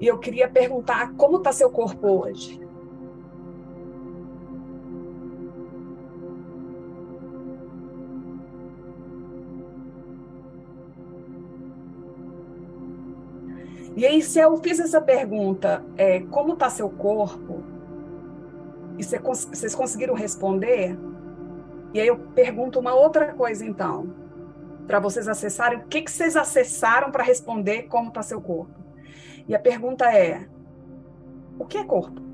E eu queria perguntar como está seu corpo hoje? E aí, se eu fiz essa pergunta, é, como está seu corpo? E vocês conseguiram responder? E aí eu pergunto uma outra coisa, então, para vocês acessarem. O que, que vocês acessaram para responder como está seu corpo? E a pergunta é: o que é corpo?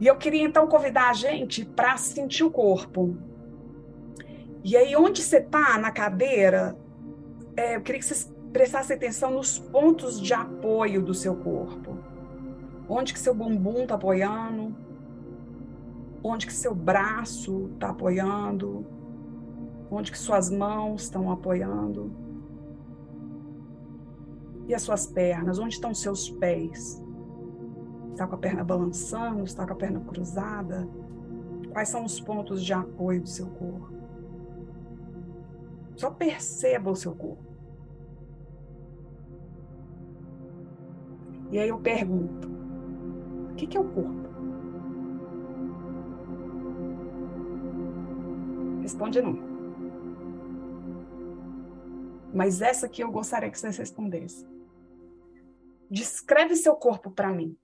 E eu queria então convidar a gente para sentir o corpo. E aí, onde você está na cadeira, é, eu queria que vocês prestassem atenção nos pontos de apoio do seu corpo. Onde que seu bumbum está apoiando? Onde que seu braço está apoiando? Onde que suas mãos estão apoiando? E as suas pernas? Onde estão seus pés? Está com a perna balançando? Está com a perna cruzada? Quais são os pontos de apoio do seu corpo? Só perceba o seu corpo. E aí eu pergunto: o que é o corpo? Responde não. Mas essa aqui eu gostaria que vocês respondessem. Descreve seu corpo para mim.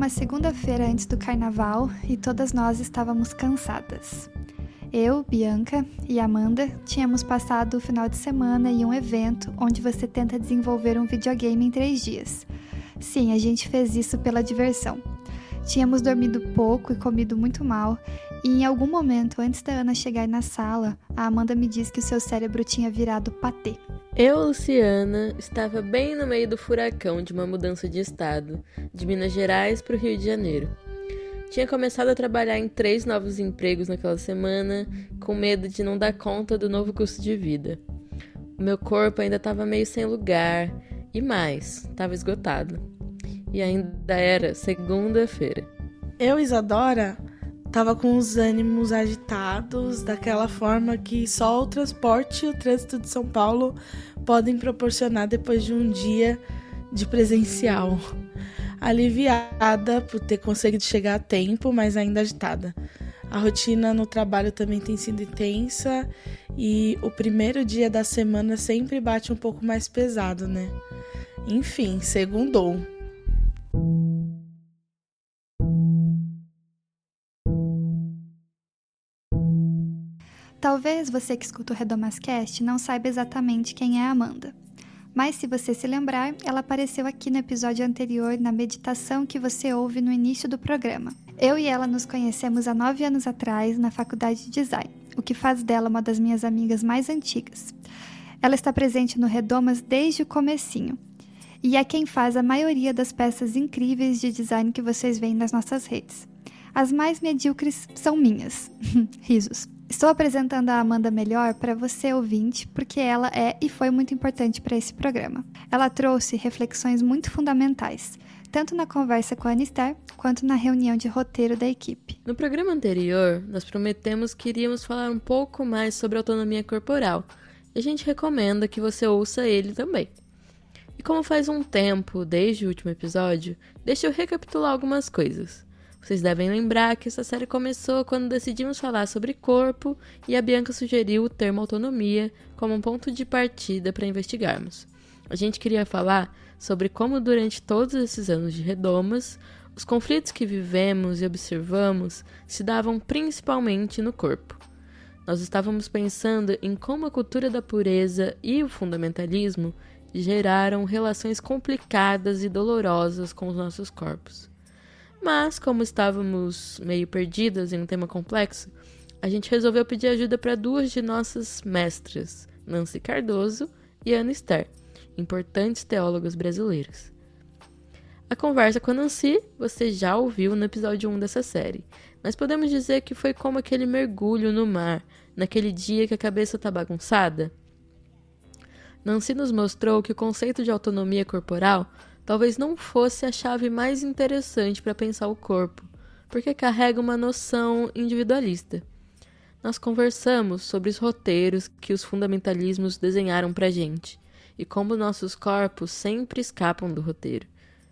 Uma segunda-feira antes do carnaval e todas nós estávamos cansadas. Eu, Bianca e Amanda tínhamos passado o final de semana em um evento onde você tenta desenvolver um videogame em três dias. Sim, a gente fez isso pela diversão. Tínhamos dormido pouco e comido muito mal, e em algum momento antes da Ana chegar na sala, a Amanda me disse que o seu cérebro tinha virado patê. Eu, Luciana, estava bem no meio do furacão de uma mudança de estado, de Minas Gerais para o Rio de Janeiro. Tinha começado a trabalhar em três novos empregos naquela semana, com medo de não dar conta do novo custo de vida. O meu corpo ainda estava meio sem lugar e mais, estava esgotado. E ainda era segunda-feira. Eu, Isadora, estava com os ânimos agitados, daquela forma que só o transporte e o trânsito de São Paulo podem proporcionar depois de um dia de presencial. Aliviada por ter conseguido chegar a tempo, mas ainda agitada. A rotina no trabalho também tem sido intensa e o primeiro dia da semana sempre bate um pouco mais pesado, né? Enfim, segundou. Talvez você que escuta o Redomascast não saiba exatamente quem é a Amanda. Mas se você se lembrar, ela apareceu aqui no episódio anterior na meditação que você ouve no início do programa. Eu e ela nos conhecemos há nove anos atrás na faculdade de design, o que faz dela uma das minhas amigas mais antigas. Ela está presente no Redomas desde o comecinho e é quem faz a maioria das peças incríveis de design que vocês veem nas nossas redes. As mais medíocres são minhas. Risos. Estou apresentando a Amanda melhor para você ouvinte, porque ela é e foi muito importante para esse programa. Ela trouxe reflexões muito fundamentais, tanto na conversa com a Anister quanto na reunião de roteiro da equipe. No programa anterior, nós prometemos que iríamos falar um pouco mais sobre autonomia corporal, e a gente recomenda que você ouça ele também. E como faz um tempo desde o último episódio, deixa eu recapitular algumas coisas. Vocês devem lembrar que essa série começou quando decidimos falar sobre corpo e a Bianca sugeriu o termo autonomia como um ponto de partida para investigarmos. A gente queria falar sobre como, durante todos esses anos de redomas, os conflitos que vivemos e observamos se davam principalmente no corpo. Nós estávamos pensando em como a cultura da pureza e o fundamentalismo geraram relações complicadas e dolorosas com os nossos corpos. Mas, como estávamos meio perdidas em um tema complexo, a gente resolveu pedir ajuda para duas de nossas mestras, Nancy Cardoso e Ana Esther, importantes teólogas brasileiras. A conversa com a Nancy você já ouviu no episódio 1 dessa série, mas podemos dizer que foi como aquele mergulho no mar, naquele dia que a cabeça está bagunçada. Nancy nos mostrou que o conceito de autonomia corporal talvez não fosse a chave mais interessante para pensar o corpo, porque carrega uma noção individualista. Nós conversamos sobre os roteiros que os fundamentalismos desenharam para gente e como nossos corpos sempre escapam do roteiro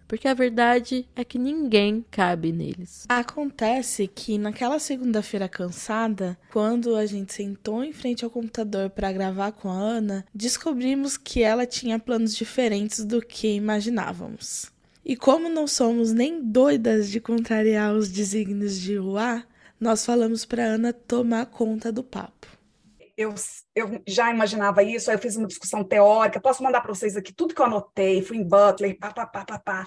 porque a verdade é que ninguém cabe neles. Acontece que naquela segunda-feira cansada, quando a gente sentou em frente ao computador para gravar com a Ana, descobrimos que ela tinha planos diferentes do que imaginávamos. E como não somos nem doidas de contrariar os desígnios de Ruá, nós falamos para Ana tomar conta do papo eu, eu já imaginava isso, aí eu fiz uma discussão teórica, posso mandar para vocês aqui tudo que eu anotei, fui em Butler, pá, pá, pá, pá, pá.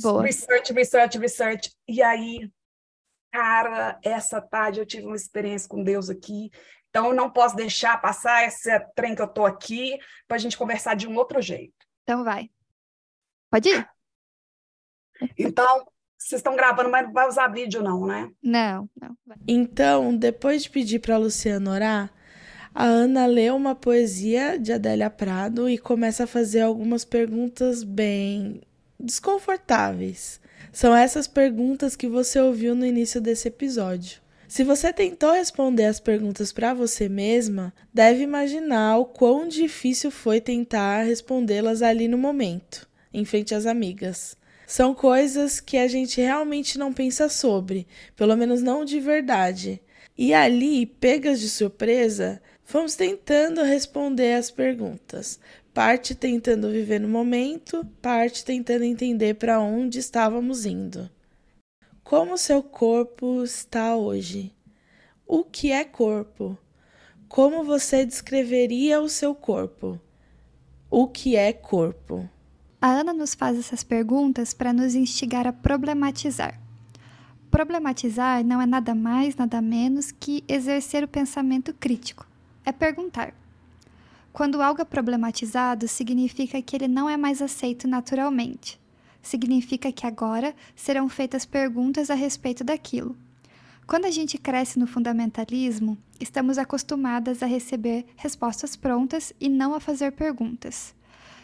Boa. research, research, research, e aí, cara, essa tarde eu tive uma experiência com Deus aqui, então eu não posso deixar passar esse trem que eu tô aqui para a gente conversar de um outro jeito. Então vai. Pode ir. Então, vocês estão gravando, mas não vai usar vídeo não, né? Não, não. Então, depois de pedir para a Luciana orar, a Ana lê uma poesia de Adélia Prado e começa a fazer algumas perguntas bem desconfortáveis. São essas perguntas que você ouviu no início desse episódio. Se você tentou responder as perguntas para você mesma, deve imaginar o quão difícil foi tentar respondê-las ali no momento, em frente às amigas. São coisas que a gente realmente não pensa sobre, pelo menos não de verdade. E ali, pegas de surpresa, Fomos tentando responder as perguntas, parte tentando viver no momento, parte tentando entender para onde estávamos indo. Como seu corpo está hoje? O que é corpo? Como você descreveria o seu corpo? O que é corpo? A Ana nos faz essas perguntas para nos instigar a problematizar. Problematizar não é nada mais, nada menos que exercer o pensamento crítico é perguntar. Quando algo é problematizado, significa que ele não é mais aceito naturalmente. Significa que agora serão feitas perguntas a respeito daquilo. Quando a gente cresce no fundamentalismo, estamos acostumadas a receber respostas prontas e não a fazer perguntas.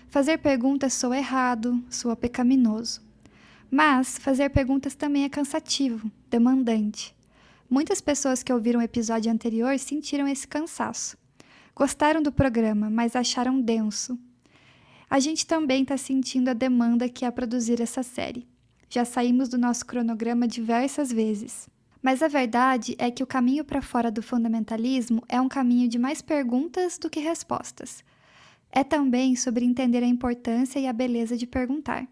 Fazer perguntas soa errado, soa pecaminoso. Mas fazer perguntas também é cansativo, demandante. Muitas pessoas que ouviram o episódio anterior sentiram esse cansaço. Gostaram do programa, mas acharam denso. A gente também está sentindo a demanda que é produzir essa série. Já saímos do nosso cronograma diversas vezes. Mas a verdade é que o caminho para fora do fundamentalismo é um caminho de mais perguntas do que respostas. É também sobre entender a importância e a beleza de perguntar.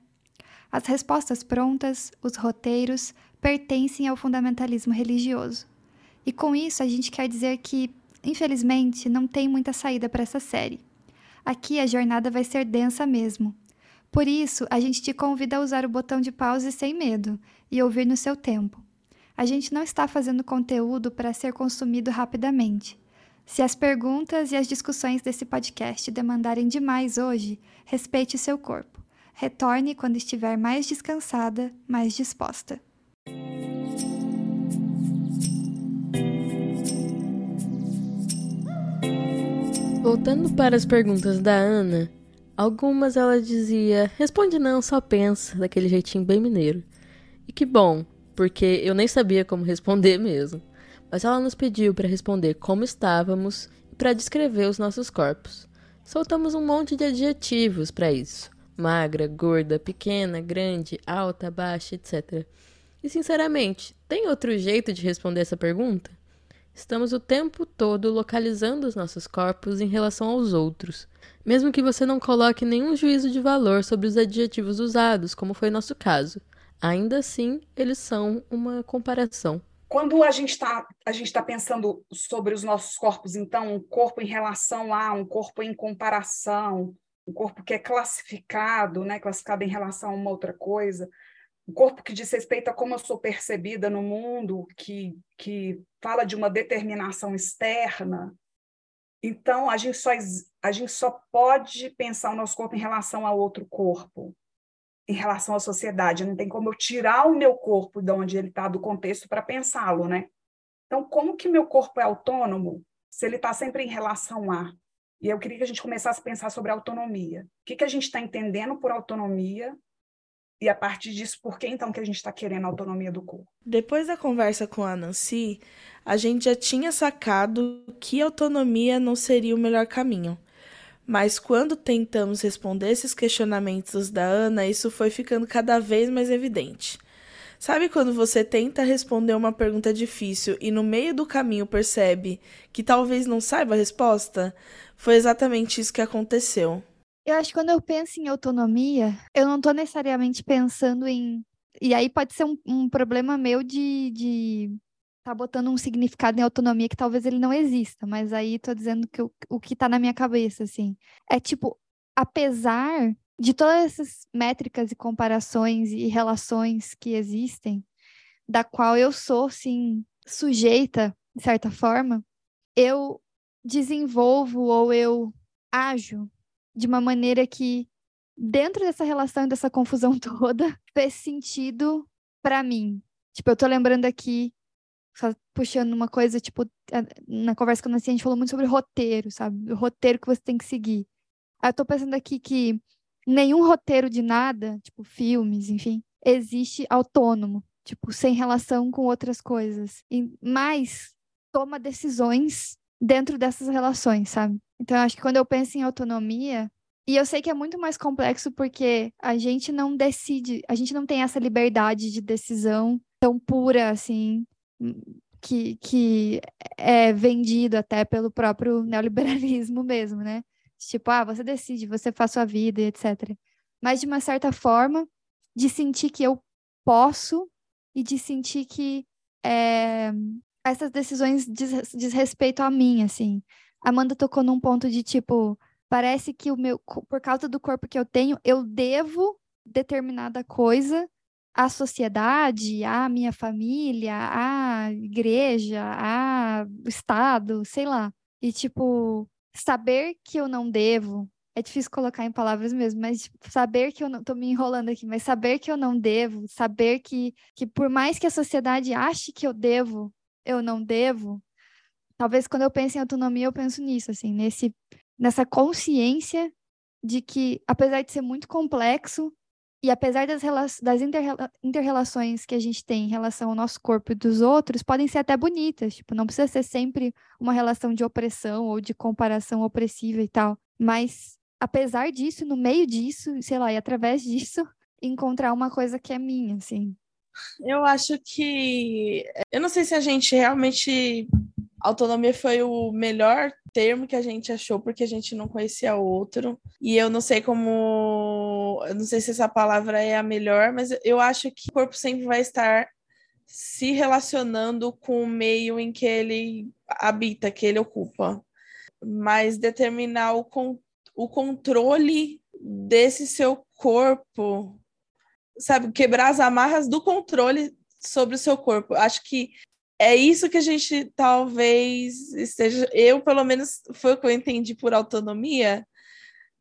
As respostas prontas, os roteiros, pertencem ao fundamentalismo religioso. E com isso a gente quer dizer que, infelizmente, não tem muita saída para essa série. Aqui a jornada vai ser densa mesmo. Por isso, a gente te convida a usar o botão de pause sem medo e ouvir no seu tempo. A gente não está fazendo conteúdo para ser consumido rapidamente. Se as perguntas e as discussões desse podcast demandarem demais hoje, respeite seu corpo. Retorne quando estiver mais descansada, mais disposta. Voltando para as perguntas da Ana, algumas ela dizia: responde não, só pensa, daquele jeitinho bem mineiro. E que bom, porque eu nem sabia como responder mesmo. Mas ela nos pediu para responder como estávamos e para descrever os nossos corpos. Soltamos um monte de adjetivos para isso: magra, gorda, pequena, grande, alta, baixa, etc. E sinceramente, tem outro jeito de responder essa pergunta? Estamos o tempo todo localizando os nossos corpos em relação aos outros, mesmo que você não coloque nenhum juízo de valor sobre os adjetivos usados, como foi nosso caso. Ainda assim, eles são uma comparação. Quando a gente está tá pensando sobre os nossos corpos, então, um corpo em relação a, um corpo em comparação, um corpo que é classificado, né, classificado em relação a uma outra coisa, um corpo que diz respeito a como eu sou percebida no mundo, que, que fala de uma determinação externa. Então, a gente, só, a gente só pode pensar o nosso corpo em relação ao outro corpo, em relação à sociedade. Não tem como eu tirar o meu corpo de onde ele está, do contexto, para pensá-lo, né? Então, como que meu corpo é autônomo se ele está sempre em relação a? E eu queria que a gente começasse a pensar sobre autonomia. O que, que a gente está entendendo por autonomia e a partir disso, por que então que a gente está querendo a autonomia do corpo? Depois da conversa com a Nancy, a gente já tinha sacado que autonomia não seria o melhor caminho. Mas quando tentamos responder esses questionamentos da Ana, isso foi ficando cada vez mais evidente. Sabe quando você tenta responder uma pergunta difícil e no meio do caminho percebe que talvez não saiba a resposta? Foi exatamente isso que aconteceu. Eu acho que quando eu penso em autonomia, eu não estou necessariamente pensando em. E aí pode ser um, um problema meu de, de tá botando um significado em autonomia que talvez ele não exista, mas aí tô dizendo que o, o que tá na minha cabeça, assim. É tipo, apesar de todas essas métricas e comparações e relações que existem, da qual eu sou, sim, sujeita, de certa forma, eu desenvolvo ou eu ajo de uma maneira que, dentro dessa relação, dessa confusão toda, fez sentido para mim. Tipo, eu tô lembrando aqui, puxando uma coisa, tipo, na conversa com a Nancy, a gente falou muito sobre roteiro, sabe? O roteiro que você tem que seguir. Eu tô pensando aqui que nenhum roteiro de nada, tipo, filmes, enfim, existe autônomo, tipo, sem relação com outras coisas. E, mas toma decisões dentro dessas relações, sabe? Então, acho que quando eu penso em autonomia, e eu sei que é muito mais complexo porque a gente não decide, a gente não tem essa liberdade de decisão tão pura assim, que, que é vendido até pelo próprio neoliberalismo mesmo, né? Tipo, ah, você decide, você faz sua vida, etc. Mas de uma certa forma, de sentir que eu posso e de sentir que é, essas decisões diz, diz respeito a mim, assim. Amanda tocou num ponto de tipo, parece que o meu, por causa do corpo que eu tenho, eu devo determinada coisa à sociedade, à minha família, à igreja, ao Estado, sei lá. E, tipo, saber que eu não devo. É difícil colocar em palavras mesmo, mas tipo, saber que eu não. tô me enrolando aqui, mas saber que eu não devo, saber que, que por mais que a sociedade ache que eu devo, eu não devo, talvez quando eu penso em autonomia, eu penso nisso, assim, nesse, nessa consciência de que, apesar de ser muito complexo, e apesar das, das inter-relações que a gente tem em relação ao nosso corpo e dos outros, podem ser até bonitas. Tipo, não precisa ser sempre uma relação de opressão ou de comparação opressiva e tal. Mas, apesar disso, no meio disso, sei lá, e através disso, encontrar uma coisa que é minha, assim. Eu acho que. Eu não sei se a gente realmente autonomia foi o melhor termo que a gente achou porque a gente não conhecia outro. E eu não sei como, eu não sei se essa palavra é a melhor, mas eu acho que o corpo sempre vai estar se relacionando com o meio em que ele habita, que ele ocupa. Mas determinar o, con o controle desse seu corpo, sabe, quebrar as amarras do controle sobre o seu corpo. Acho que é isso que a gente talvez esteja. Eu, pelo menos, foi o que eu entendi por autonomia.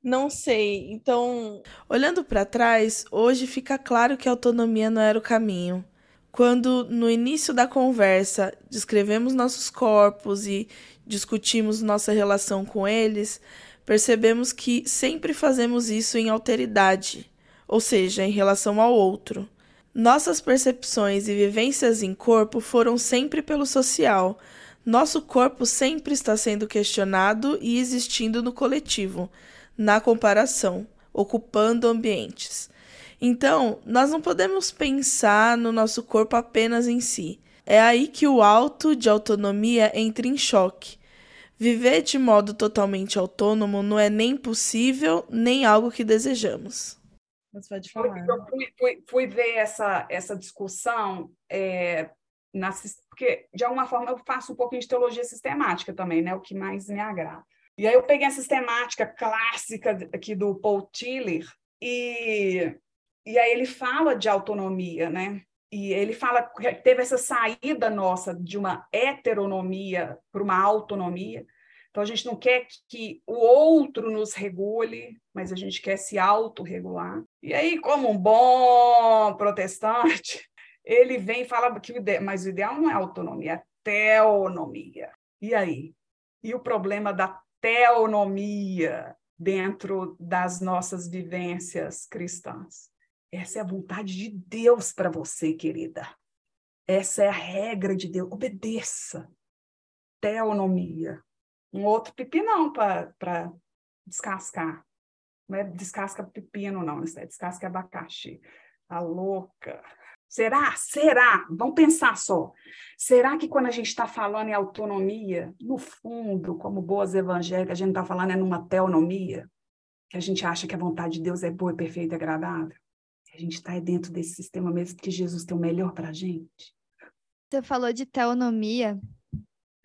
Não sei. Então, olhando para trás, hoje fica claro que a autonomia não era o caminho. Quando, no início da conversa, descrevemos nossos corpos e discutimos nossa relação com eles, percebemos que sempre fazemos isso em alteridade, ou seja, em relação ao outro. Nossas percepções e vivências em corpo foram sempre pelo social. Nosso corpo sempre está sendo questionado e existindo no coletivo, na comparação, ocupando ambientes. Então, nós não podemos pensar no nosso corpo apenas em si. É aí que o alto de autonomia entra em choque. Viver de modo totalmente autônomo não é nem possível, nem algo que desejamos. Você pode falar. Eu fui, fui, fui ver essa, essa discussão, é, na, porque de alguma forma eu faço um pouquinho de teologia sistemática também, né? O que mais me agrada. E aí eu peguei a sistemática clássica aqui do Paul Tiller e E aí ele fala de autonomia, né? E ele fala que teve essa saída nossa de uma heteronomia para uma autonomia. Então a gente não quer que o outro nos regule, mas a gente quer se autorregular. E aí, como um bom protestante, ele vem e fala que o ideal, mas o ideal não é autonomia, é teonomia. E aí? E o problema da teonomia dentro das nossas vivências cristãs? Essa é a vontade de Deus para você, querida. Essa é a regra de Deus. Obedeça. Teonomia. Um outro pepinão para descascar. Não é descasca pepino, não. É descasca abacaxi. Tá louca. Será? Será? Vamos pensar só. Será que quando a gente está falando em autonomia, no fundo, como boas evangélicas, a gente está falando é numa teonomia? Que a gente acha que a vontade de Deus é boa, perfeita e agradável? A gente está dentro desse sistema mesmo que Jesus tem o melhor para a gente. Você falou de teonomia.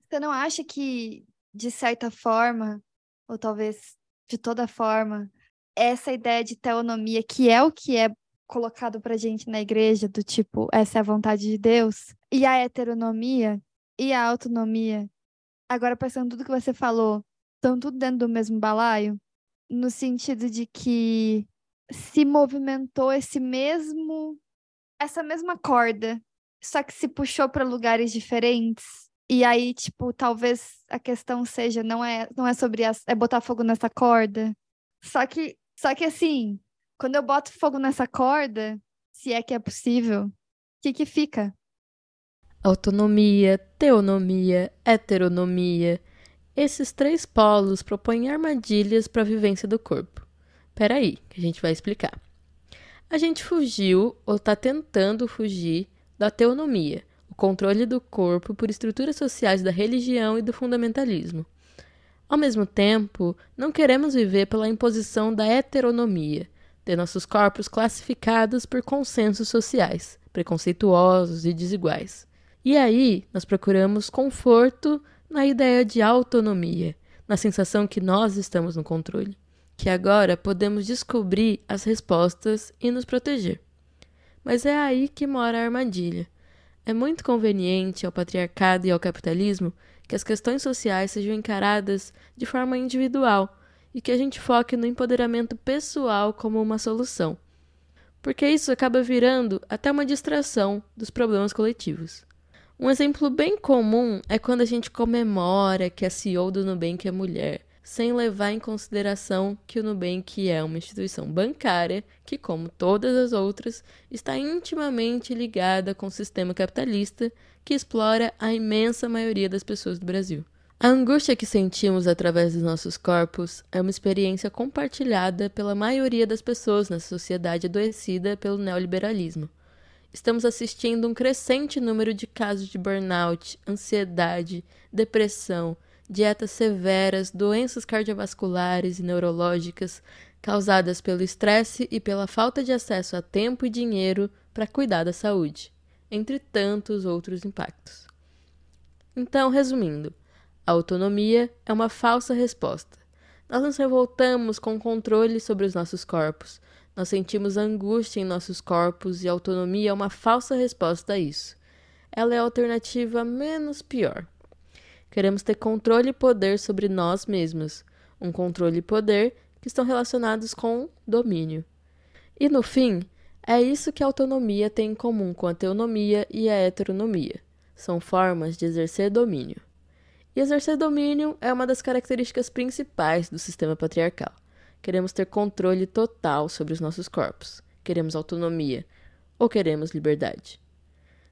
Você não acha que, de certa forma, ou talvez de toda forma, essa ideia de teonomia, que é o que é colocado pra gente na igreja, do tipo, essa é a vontade de Deus, e a heteronomia e a autonomia, agora pensando tudo que você falou, estão tudo dentro do mesmo balaio, no sentido de que se movimentou esse mesmo essa mesma corda, só que se puxou para lugares diferentes. E aí, tipo, talvez a questão seja não é não é sobre as, é botar fogo nessa corda. Só que só que assim, quando eu boto fogo nessa corda, se é que é possível, o que que fica? Autonomia, teonomia, heteronomia. Esses três polos propõem armadilhas para a vivência do corpo. Peraí, que a gente vai explicar. A gente fugiu, ou está tentando fugir, da teonomia, controle do corpo por estruturas sociais da religião e do fundamentalismo. Ao mesmo tempo, não queremos viver pela imposição da heteronomia, de nossos corpos classificados por consensos sociais, preconceituosos e desiguais. E aí, nós procuramos conforto na ideia de autonomia, na sensação que nós estamos no controle que agora podemos descobrir as respostas e nos proteger. Mas é aí que mora a armadilha. É muito conveniente ao patriarcado e ao capitalismo que as questões sociais sejam encaradas de forma individual e que a gente foque no empoderamento pessoal como uma solução. Porque isso acaba virando até uma distração dos problemas coletivos. Um exemplo bem comum é quando a gente comemora que a CEO do Nubank é mulher, sem levar em consideração que o Nubank é uma instituição bancária que, como todas as outras, está intimamente ligada com o sistema capitalista que explora a imensa maioria das pessoas do Brasil. A angústia que sentimos através dos nossos corpos é uma experiência compartilhada pela maioria das pessoas na sociedade adoecida pelo neoliberalismo. Estamos assistindo um crescente número de casos de burnout, ansiedade, depressão, dietas severas, doenças cardiovasculares e neurológicas causadas pelo estresse e pela falta de acesso a tempo e dinheiro para cuidar da saúde, entre tantos outros impactos. Então, resumindo, a autonomia é uma falsa resposta. Nós nos revoltamos com o controle sobre os nossos corpos. Nós sentimos angústia em nossos corpos e a autonomia é uma falsa resposta a isso. Ela é a alternativa menos pior. Queremos ter controle e poder sobre nós mesmos, um controle e poder que estão relacionados com domínio. E no fim, é isso que a autonomia tem em comum com a teonomia e a heteronomia. São formas de exercer domínio. E exercer domínio é uma das características principais do sistema patriarcal. Queremos ter controle total sobre os nossos corpos. Queremos autonomia. Ou queremos liberdade?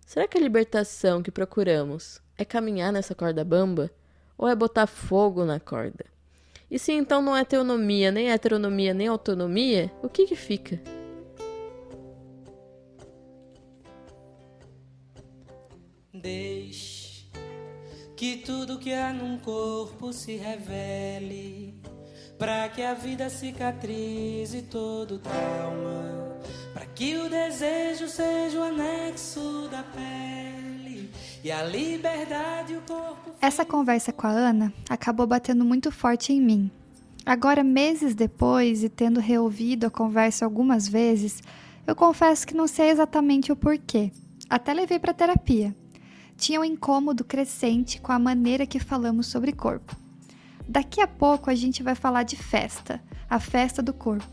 Será que a libertação que procuramos é caminhar nessa corda bamba? Ou é botar fogo na corda? E se então não é teonomia, nem heteronomia, nem autonomia, o que que fica? Deixe que tudo que há num corpo se revele, para que a vida cicatrize todo trauma, para que o desejo seja o anexo da pele e a liberdade o corpo. Essa conversa com a Ana acabou batendo muito forte em mim. Agora, meses depois e tendo reouvido a conversa algumas vezes, Eu confesso que não sei exatamente o porquê. Até levei para terapia. Tinha um incômodo crescente com a maneira que falamos sobre corpo. Daqui a pouco a gente vai falar de festa, a festa do corpo.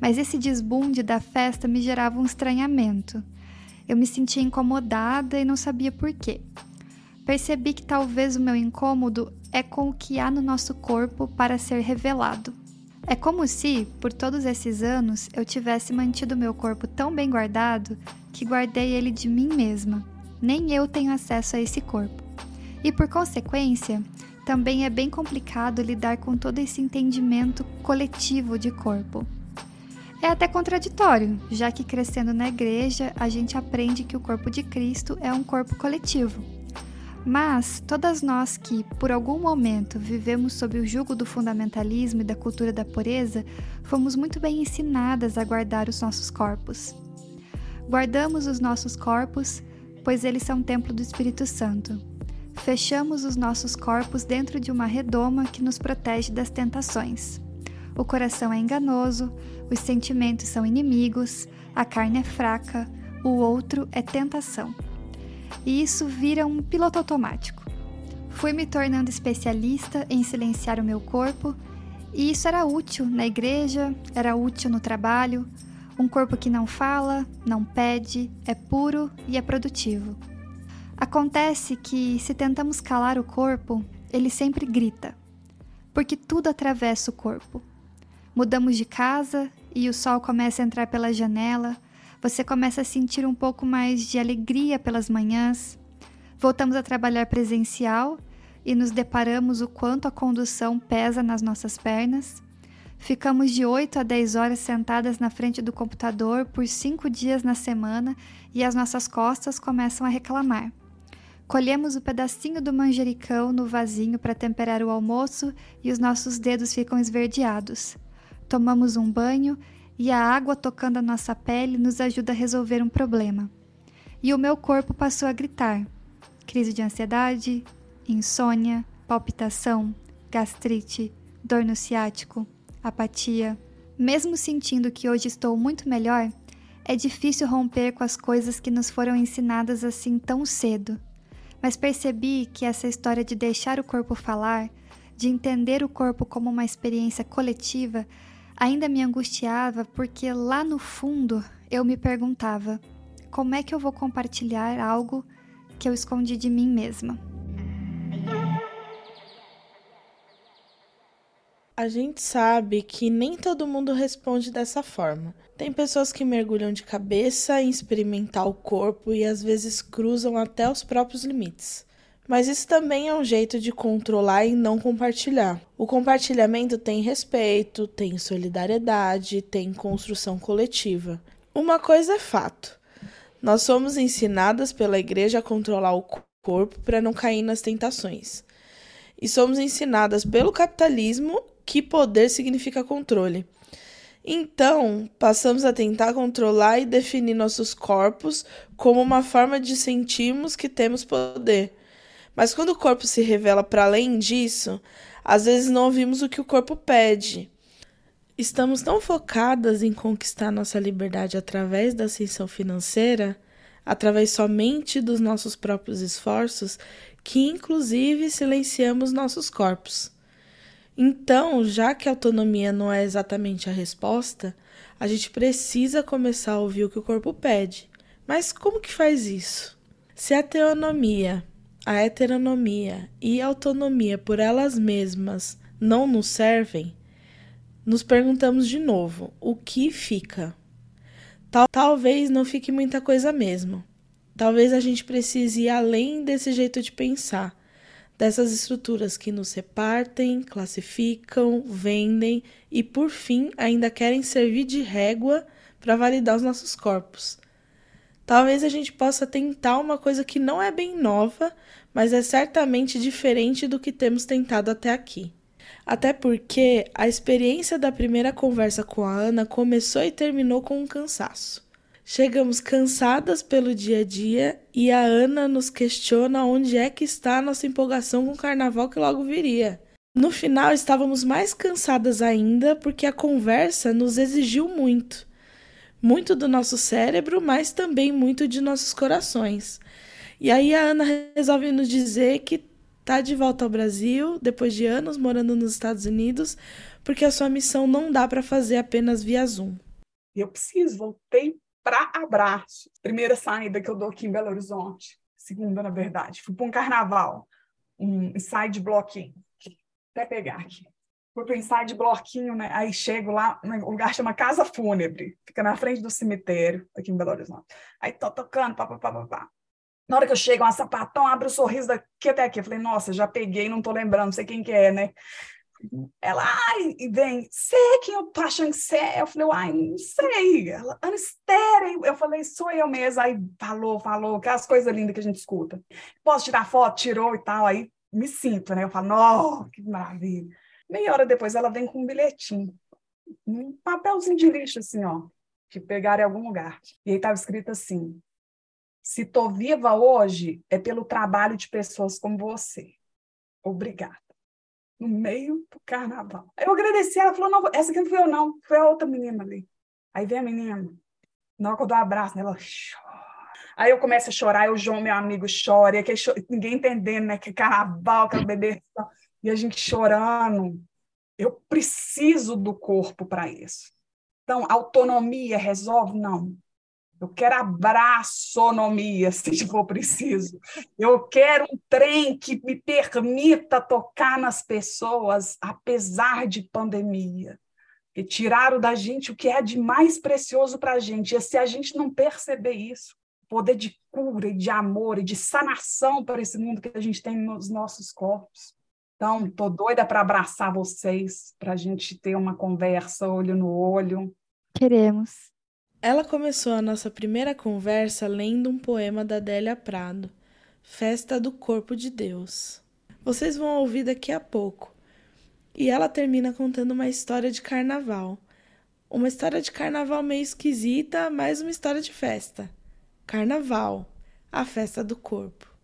Mas esse desbunde da festa me gerava um estranhamento. Eu me sentia incomodada e não sabia por quê. Percebi que talvez o meu incômodo é com o que há no nosso corpo para ser revelado. É como se, por todos esses anos, eu tivesse mantido meu corpo tão bem guardado que guardei ele de mim mesma. Nem eu tenho acesso a esse corpo. E por consequência, também é bem complicado lidar com todo esse entendimento coletivo de corpo. É até contraditório, já que crescendo na igreja a gente aprende que o corpo de Cristo é um corpo coletivo. Mas todas nós que, por algum momento, vivemos sob o jugo do fundamentalismo e da cultura da pureza, fomos muito bem ensinadas a guardar os nossos corpos. Guardamos os nossos corpos, pois eles são templo do Espírito Santo. Fechamos os nossos corpos dentro de uma redoma que nos protege das tentações. O coração é enganoso, os sentimentos são inimigos, a carne é fraca, o outro é tentação e isso vira um piloto automático. Fui me tornando especialista em silenciar o meu corpo, e isso era útil na igreja, era útil no trabalho. Um corpo que não fala, não pede, é puro e é produtivo. Acontece que, se tentamos calar o corpo, ele sempre grita, porque tudo atravessa o corpo. Mudamos de casa e o sol começa a entrar pela janela, você começa a sentir um pouco mais de alegria pelas manhãs. Voltamos a trabalhar presencial e nos deparamos o quanto a condução pesa nas nossas pernas. Ficamos de 8 a 10 horas sentadas na frente do computador por 5 dias na semana e as nossas costas começam a reclamar. Colhemos o pedacinho do manjericão no vasinho para temperar o almoço e os nossos dedos ficam esverdeados. Tomamos um banho e a água tocando a nossa pele nos ajuda a resolver um problema. E o meu corpo passou a gritar: crise de ansiedade, insônia, palpitação, gastrite, dor no ciático, apatia. Mesmo sentindo que hoje estou muito melhor, é difícil romper com as coisas que nos foram ensinadas assim tão cedo. Mas percebi que essa história de deixar o corpo falar, de entender o corpo como uma experiência coletiva, ainda me angustiava porque lá no fundo eu me perguntava: como é que eu vou compartilhar algo que eu escondi de mim mesma? A gente sabe que nem todo mundo responde dessa forma. Tem pessoas que mergulham de cabeça em experimentar o corpo e às vezes cruzam até os próprios limites. Mas isso também é um jeito de controlar e não compartilhar. O compartilhamento tem respeito, tem solidariedade, tem construção coletiva. Uma coisa é fato: nós somos ensinadas pela igreja a controlar o corpo para não cair nas tentações. E somos ensinadas pelo capitalismo que poder significa controle. Então, passamos a tentar controlar e definir nossos corpos como uma forma de sentirmos que temos poder. Mas quando o corpo se revela para além disso, às vezes não ouvimos o que o corpo pede. Estamos tão focadas em conquistar nossa liberdade através da ascensão financeira, através somente dos nossos próprios esforços, que inclusive silenciamos nossos corpos. Então, já que a autonomia não é exatamente a resposta, a gente precisa começar a ouvir o que o corpo pede. Mas como que faz isso? Se a teonomia a heteronomia e a autonomia por elas mesmas não nos servem, nos perguntamos de novo: o que fica? Tal, talvez não fique muita coisa mesmo. Talvez a gente precise ir além desse jeito de pensar, dessas estruturas que nos repartem, classificam, vendem e, por fim, ainda querem servir de régua para validar os nossos corpos. Talvez a gente possa tentar uma coisa que não é bem nova, mas é certamente diferente do que temos tentado até aqui. Até porque a experiência da primeira conversa com a Ana começou e terminou com um cansaço. Chegamos cansadas pelo dia a dia e a Ana nos questiona onde é que está a nossa empolgação com o carnaval que logo viria. No final, estávamos mais cansadas ainda porque a conversa nos exigiu muito. muito do nosso cérebro, mas também muito de nossos corações. E aí a Ana resolve nos dizer que tá de volta ao Brasil depois de anos morando nos Estados Unidos, porque a sua missão não dá para fazer apenas via Zoom. Eu preciso, voltei para abraço. Primeira saída que eu dou aqui em Belo Horizonte, segunda na verdade, fui para um carnaval, um side bloquinho. Até pegar aqui. Fui para um ensaio de bloquinho, né? Aí chego lá, um lugar chama Casa Fúnebre, fica na frente do cemitério, aqui em Belo Horizonte. Aí tô tocando, pá, pá, pá, pá, pá. Na hora que eu chego, uma sapatão abre o um sorriso daqui até aqui. Eu falei, nossa, já peguei, não tô lembrando, não sei quem que é, né? Ela, ai, e vem, sei quem eu tô achando que você é. Eu falei, ai, não sei. Ela, Ana Estéreo. Eu falei, sou eu mesma. Aí falou, falou, aquelas coisas lindas que a gente escuta. Posso tirar foto? Tirou e tal. Aí me sinto, né? Eu falo, não, que maravilha. Meia hora depois ela vem com um bilhetinho, um papelzinho de lixo, assim, ó, que pegaram em algum lugar. E aí estava escrito assim: se tô viva hoje é pelo trabalho de pessoas como você. Obrigada. No meio do carnaval. Eu agradeci, ela falou: não, essa aqui não fui eu, não, foi a outra menina ali. Aí vem a menina, na hora que eu dou um abraço, ela chora. Aí eu começo a chorar, o João, meu amigo, chora, e aquele ninguém entendendo, né? Que carnaval, aquela bebê e a gente chorando. Eu preciso do corpo para isso. Então, autonomia resolve? Não. Eu quero abraçonomia, se for preciso. Eu quero um trem que me permita tocar nas pessoas, apesar de pandemia. E tiraram da gente o que é de mais precioso para a gente. E se a gente não perceber isso, poder de cura e de amor e de sanação para esse mundo que a gente tem nos nossos corpos, então, tô doida para abraçar vocês, para a gente ter uma conversa olho no olho. Queremos. Ela começou a nossa primeira conversa lendo um poema da Adélia Prado, Festa do Corpo de Deus. Vocês vão ouvir daqui a pouco. E ela termina contando uma história de carnaval. Uma história de carnaval meio esquisita, mas uma história de festa. Carnaval, a festa do corpo.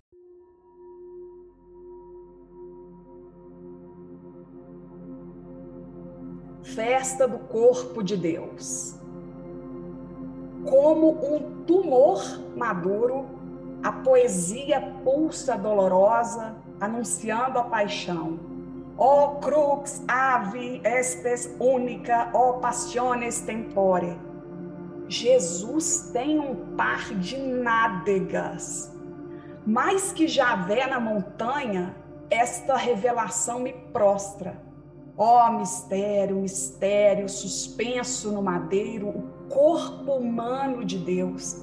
festa do corpo de Deus. Como um tumor maduro, a poesia pulsa dolorosa, anunciando a paixão. Ó oh, crux ave espes única, ó oh, passiones tempore. Jesus tem um par de nádegas. Mais que Javé na montanha, esta revelação me prostra Ó oh, mistério, mistério, suspenso no madeiro, o corpo humano de Deus.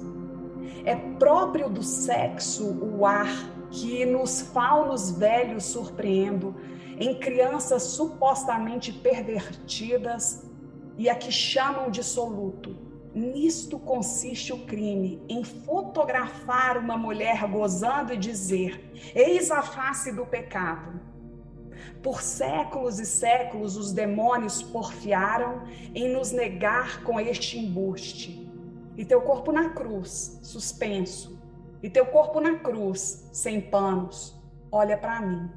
É próprio do sexo o ar que nos faunos velhos surpreendo, em crianças supostamente pervertidas e a que chamam de soluto. Nisto consiste o crime, em fotografar uma mulher gozando e dizer: Eis a face do pecado. Por séculos e séculos os demônios porfiaram em nos negar com este embuste. E teu corpo na cruz, suspenso, e teu corpo na cruz, sem panos, olha para mim.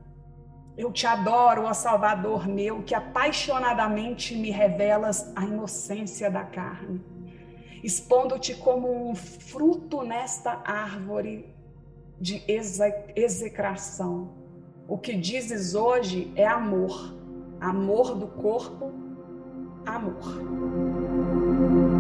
Eu te adoro, ó Salvador meu, que apaixonadamente me revelas a inocência da carne, expondo-te como um fruto nesta árvore de execração o que dizes hoje é amor. Amor do corpo, amor.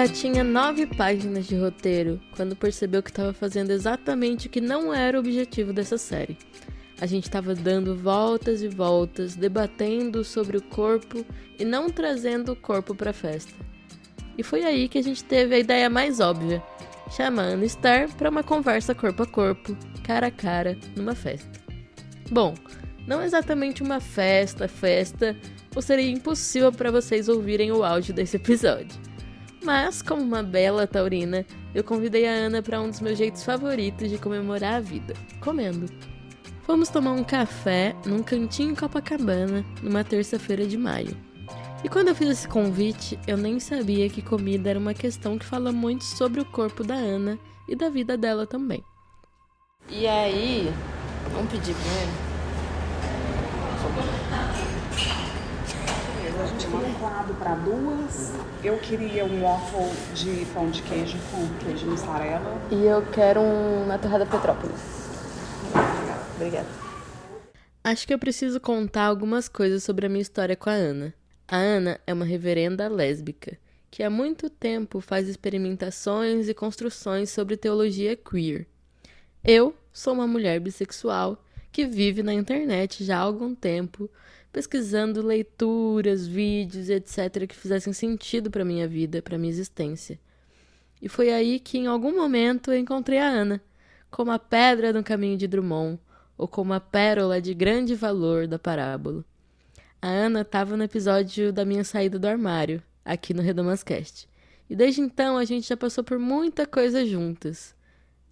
Já tinha nove páginas de roteiro quando percebeu que estava fazendo exatamente o que não era o objetivo dessa série. A gente estava dando voltas e voltas, debatendo sobre o corpo e não trazendo o corpo para a festa. E foi aí que a gente teve a ideia mais óbvia: chamar Ana Star para uma conversa corpo a corpo, cara a cara, numa festa. Bom, não exatamente uma festa, festa, ou seria impossível para vocês ouvirem o áudio desse episódio. Mas, como uma bela taurina, eu convidei a Ana para um dos meus jeitos favoritos de comemorar a vida: comendo. Fomos tomar um café num cantinho em Copacabana, numa terça-feira de maio. E quando eu fiz esse convite, eu nem sabia que comida era uma questão que fala muito sobre o corpo da Ana e da vida dela também. E aí, vamos pedir primeiro? A gente manda um prato para duas. Eu queria um waffle de pão de queijo com queijo mussarela. E eu quero um na Torrada Petrópolis. Obrigada. Acho que eu preciso contar algumas coisas sobre a minha história com a Ana. A Ana é uma reverenda lésbica que há muito tempo faz experimentações e construções sobre teologia queer. Eu sou uma mulher bissexual que vive na internet já há algum tempo, pesquisando leituras, vídeos, etc., que fizessem sentido para minha vida, para minha existência. E foi aí que, em algum momento, eu encontrei a Ana, como a pedra no caminho de Drummond, ou como a pérola de grande valor da parábola. A Ana estava no episódio da minha saída do armário, aqui no Redomascast. E desde então a gente já passou por muita coisa juntas.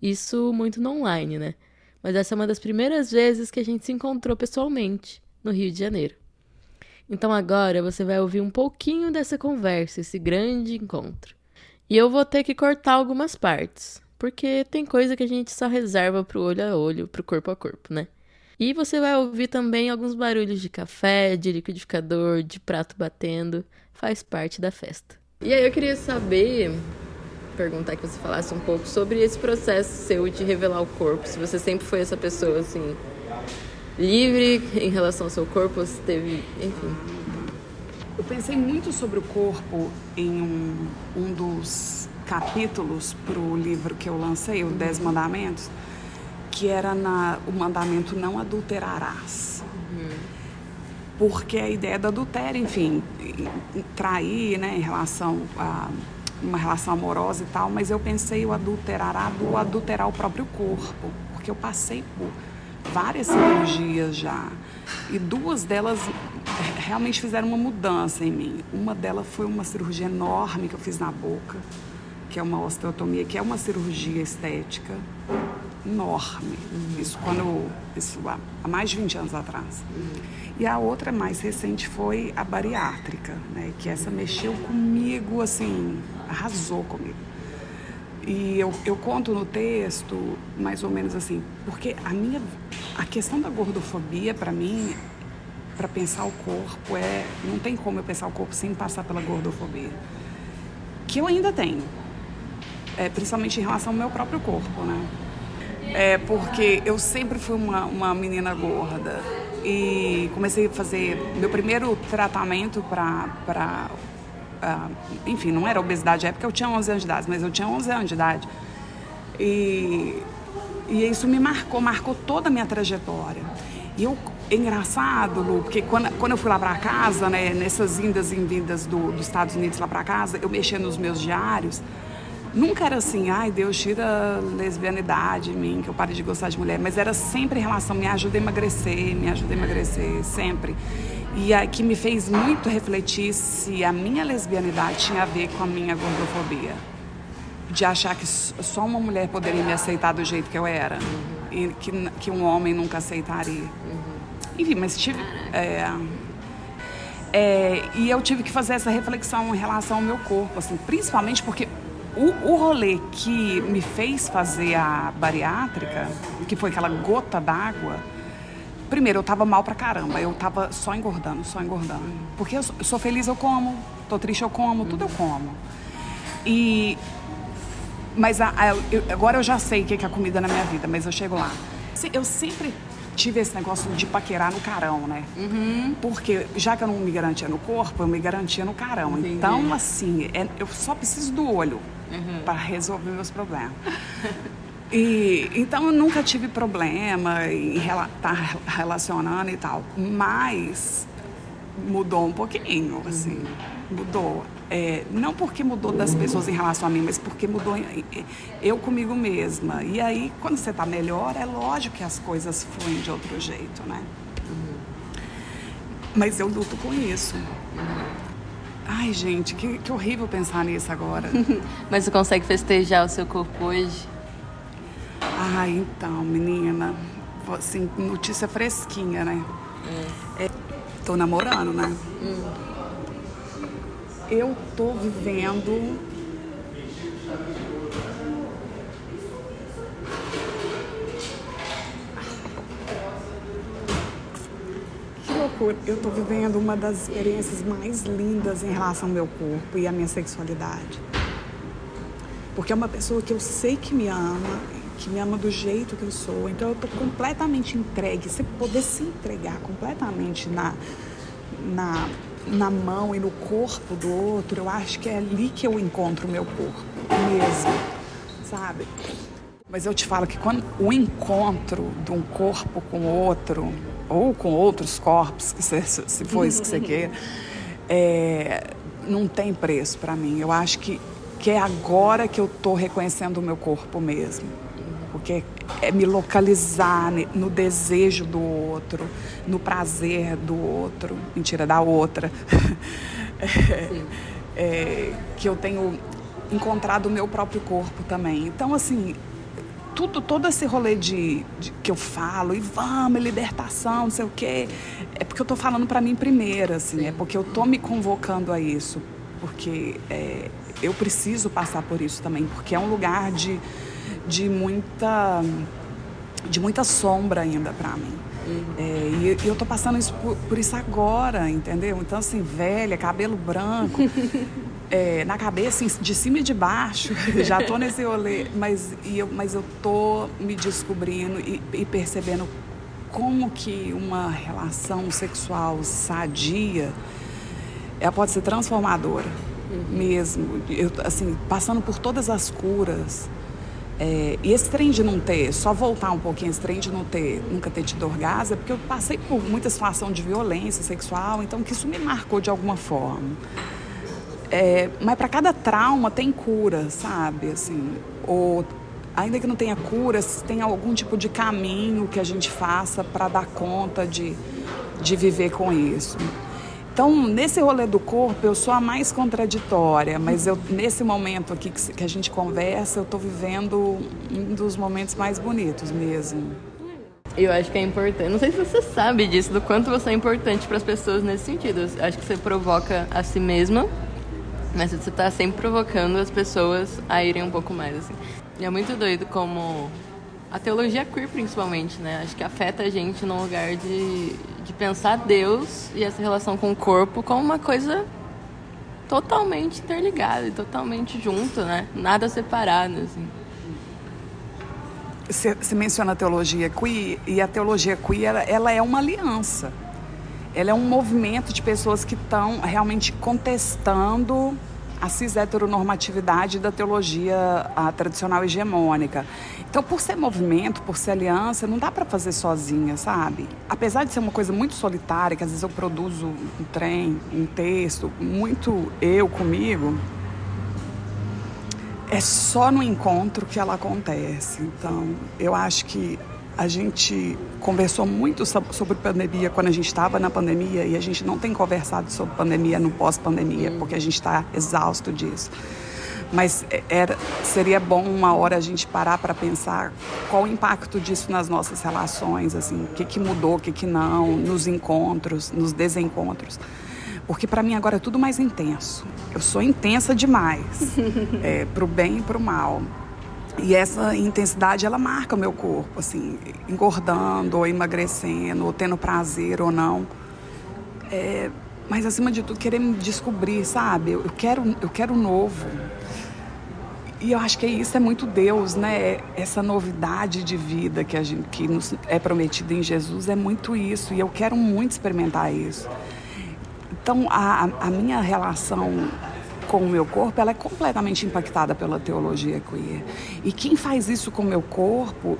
Isso muito no online, né? Mas essa é uma das primeiras vezes que a gente se encontrou pessoalmente, no Rio de Janeiro. Então agora você vai ouvir um pouquinho dessa conversa, esse grande encontro. E eu vou ter que cortar algumas partes, porque tem coisa que a gente só reserva pro olho a olho, pro corpo a corpo, né? E você vai ouvir também alguns barulhos de café, de liquidificador, de prato batendo, faz parte da festa. E aí eu queria saber, perguntar que você falasse um pouco sobre esse processo seu de revelar o corpo, se você sempre foi essa pessoa assim livre em relação ao seu corpo, se teve, enfim. Eu pensei muito sobre o corpo em um, um dos capítulos para o livro que eu lancei, o Dez Mandamentos, que era na, o mandamento não adulterarás. Uhum. Porque a ideia do adultério, enfim, trair, né, em relação a uma relação amorosa e tal, mas eu pensei o adulterará do adulterar o próprio corpo, porque eu passei por várias cirurgias já. E duas delas realmente fizeram uma mudança em mim. Uma delas foi uma cirurgia enorme que eu fiz na boca que é uma osteotomia, que é uma cirurgia estética enorme. Isso quando isso há mais de 20 anos atrás. E a outra mais recente foi a bariátrica, né? Que essa mexeu comigo assim, arrasou comigo. E eu, eu conto no texto mais ou menos assim, porque a minha a questão da gordofobia para mim para pensar o corpo é não tem como eu pensar o corpo sem passar pela gordofobia que eu ainda tenho é, principalmente em relação ao meu próprio corpo, né? É porque eu sempre fui uma, uma menina gorda e comecei a fazer meu primeiro tratamento para uh, enfim, não era obesidade é porque eu tinha 11 anos de idade, mas eu tinha 11 anos de idade. E, e isso me marcou, marcou toda a minha trajetória. E eu, é engraçado, Lu, porque quando, quando eu fui lá para casa, né, nessas indas e vindas do, dos Estados Unidos lá para casa, eu mexia nos meus diários, Nunca era assim, ai, Deus tira a lesbianidade em mim, que eu pare de gostar de mulher, mas era sempre em relação, me ajuda a emagrecer, me ajuda a emagrecer, sempre. E a, que me fez muito refletir se a minha lesbianidade tinha a ver com a minha gordofobia. De achar que só uma mulher poderia me aceitar do jeito que eu era. E que, que um homem nunca aceitaria. Enfim, mas tive. É, é, e eu tive que fazer essa reflexão em relação ao meu corpo, assim, principalmente porque o, o rolê que me fez fazer a bariátrica, que foi aquela gota d'água, primeiro eu tava mal pra caramba, eu tava só engordando, só engordando. Porque eu sou feliz, eu como, tô triste, eu como, tudo eu como. E. Mas a, a, eu, agora eu já sei o que é a comida na minha vida, mas eu chego lá. Eu sempre tive esse negócio de paquerar no carão, né? Uhum. Porque já que eu não me garantia no corpo, eu me garantia no carão. Entendi. Então, assim, é, eu só preciso do olho uhum. para resolver meus problemas. E, então eu nunca tive problema em estar tá relacionando e tal, mas mudou um pouquinho, assim, mudou. É, não porque mudou das pessoas em relação a mim, mas porque mudou eu comigo mesma. E aí, quando você está melhor, é lógico que as coisas fluem de outro jeito, né? Mas eu luto com isso. Ai, gente, que, que horrível pensar nisso agora. Mas você consegue festejar o seu corpo hoje? Ai, então, menina, assim, notícia fresquinha, né? É. tô namorando, né? Hum. Eu tô vivendo eu estou vivendo uma das experiências mais lindas em relação ao meu corpo e à minha sexualidade. Porque é uma pessoa que eu sei que me ama, que me ama do jeito que eu sou. Então eu estou completamente entregue. Você poder se entregar completamente na, na, na mão e no corpo do outro, eu acho que é ali que eu encontro o meu corpo mesmo, sabe? Mas eu te falo que quando o encontro de um corpo com outro ou com outros corpos, que se, se for isso que você quer, é, não tem preço para mim. Eu acho que, que é agora que eu estou reconhecendo o meu corpo mesmo. Porque é me localizar no desejo do outro, no prazer do outro, mentira, da outra. é, é, que eu tenho encontrado o meu próprio corpo também. Então, assim, tudo, todo esse rolê de, de, que eu falo, e vamos, libertação, não sei o quê, é porque eu tô falando para mim primeiro, assim, é porque eu tô me convocando a isso, porque é, eu preciso passar por isso também, porque é um lugar de, de muita de muita sombra ainda para mim. Uhum. É, e, e, eu tô passando isso por, por, isso agora, entendeu? Então, assim, velha, cabelo branco, é, na cabeça, de cima e de baixo, já tô nesse rolê, mas, e eu, mas eu tô me descobrindo e, e percebendo como que uma relação sexual sadia ela pode ser transformadora uhum. mesmo. Eu, assim, passando por todas as curas. É, e esse trem de não ter, só voltar um pouquinho, esse trem de não ter, nunca ter tido orgasmo, é porque eu passei por muita situação de violência sexual, então que isso me marcou de alguma forma. É, mas para cada trauma tem cura, sabe? Assim, ou ainda que não tenha cura, tem algum tipo de caminho que a gente faça para dar conta de, de viver com isso. Então, nesse rolê do corpo, eu sou a mais contraditória, mas eu, nesse momento aqui que, que a gente conversa, eu estou vivendo um dos momentos mais bonitos mesmo. Eu acho que é importante. Não sei se você sabe disso, do quanto você é importante para as pessoas nesse sentido. Eu acho que você provoca a si mesma mas você tá sempre provocando as pessoas a irem um pouco mais, assim. E é muito doido como a teologia queer, principalmente, né? Acho que afeta a gente num lugar de, de pensar Deus e essa relação com o corpo como uma coisa totalmente interligada e totalmente junto, né? Nada separado, assim. Você menciona a teologia queer, e a teologia queer, ela, ela é uma aliança ela é um movimento de pessoas que estão realmente contestando a cis-heteronormatividade da teologia tradicional hegemônica. Então, por ser movimento, por ser aliança, não dá para fazer sozinha, sabe? Apesar de ser uma coisa muito solitária, que às vezes eu produzo um trem, um texto, muito eu comigo, é só no encontro que ela acontece. Então, eu acho que a gente conversou muito sobre pandemia quando a gente estava na pandemia e a gente não tem conversado sobre pandemia no pós-pandemia, porque a gente está exausto disso. Mas é, era, seria bom uma hora a gente parar para pensar qual o impacto disso nas nossas relações, assim, o que, que mudou, o que, que não, nos encontros, nos desencontros. Porque para mim agora é tudo mais intenso. Eu sou intensa demais, é, para o bem e para o mal. E essa intensidade, ela marca o meu corpo, assim, engordando ou emagrecendo, ou tendo prazer ou não. É, mas, acima de tudo, querer me descobrir, sabe? Eu quero, eu quero novo. E eu acho que isso é muito Deus, né? Essa novidade de vida que, a gente, que nos é prometida em Jesus é muito isso. E eu quero muito experimentar isso. Então, a, a minha relação com o meu corpo, ela é completamente impactada pela teologia queer. E quem faz isso com o meu corpo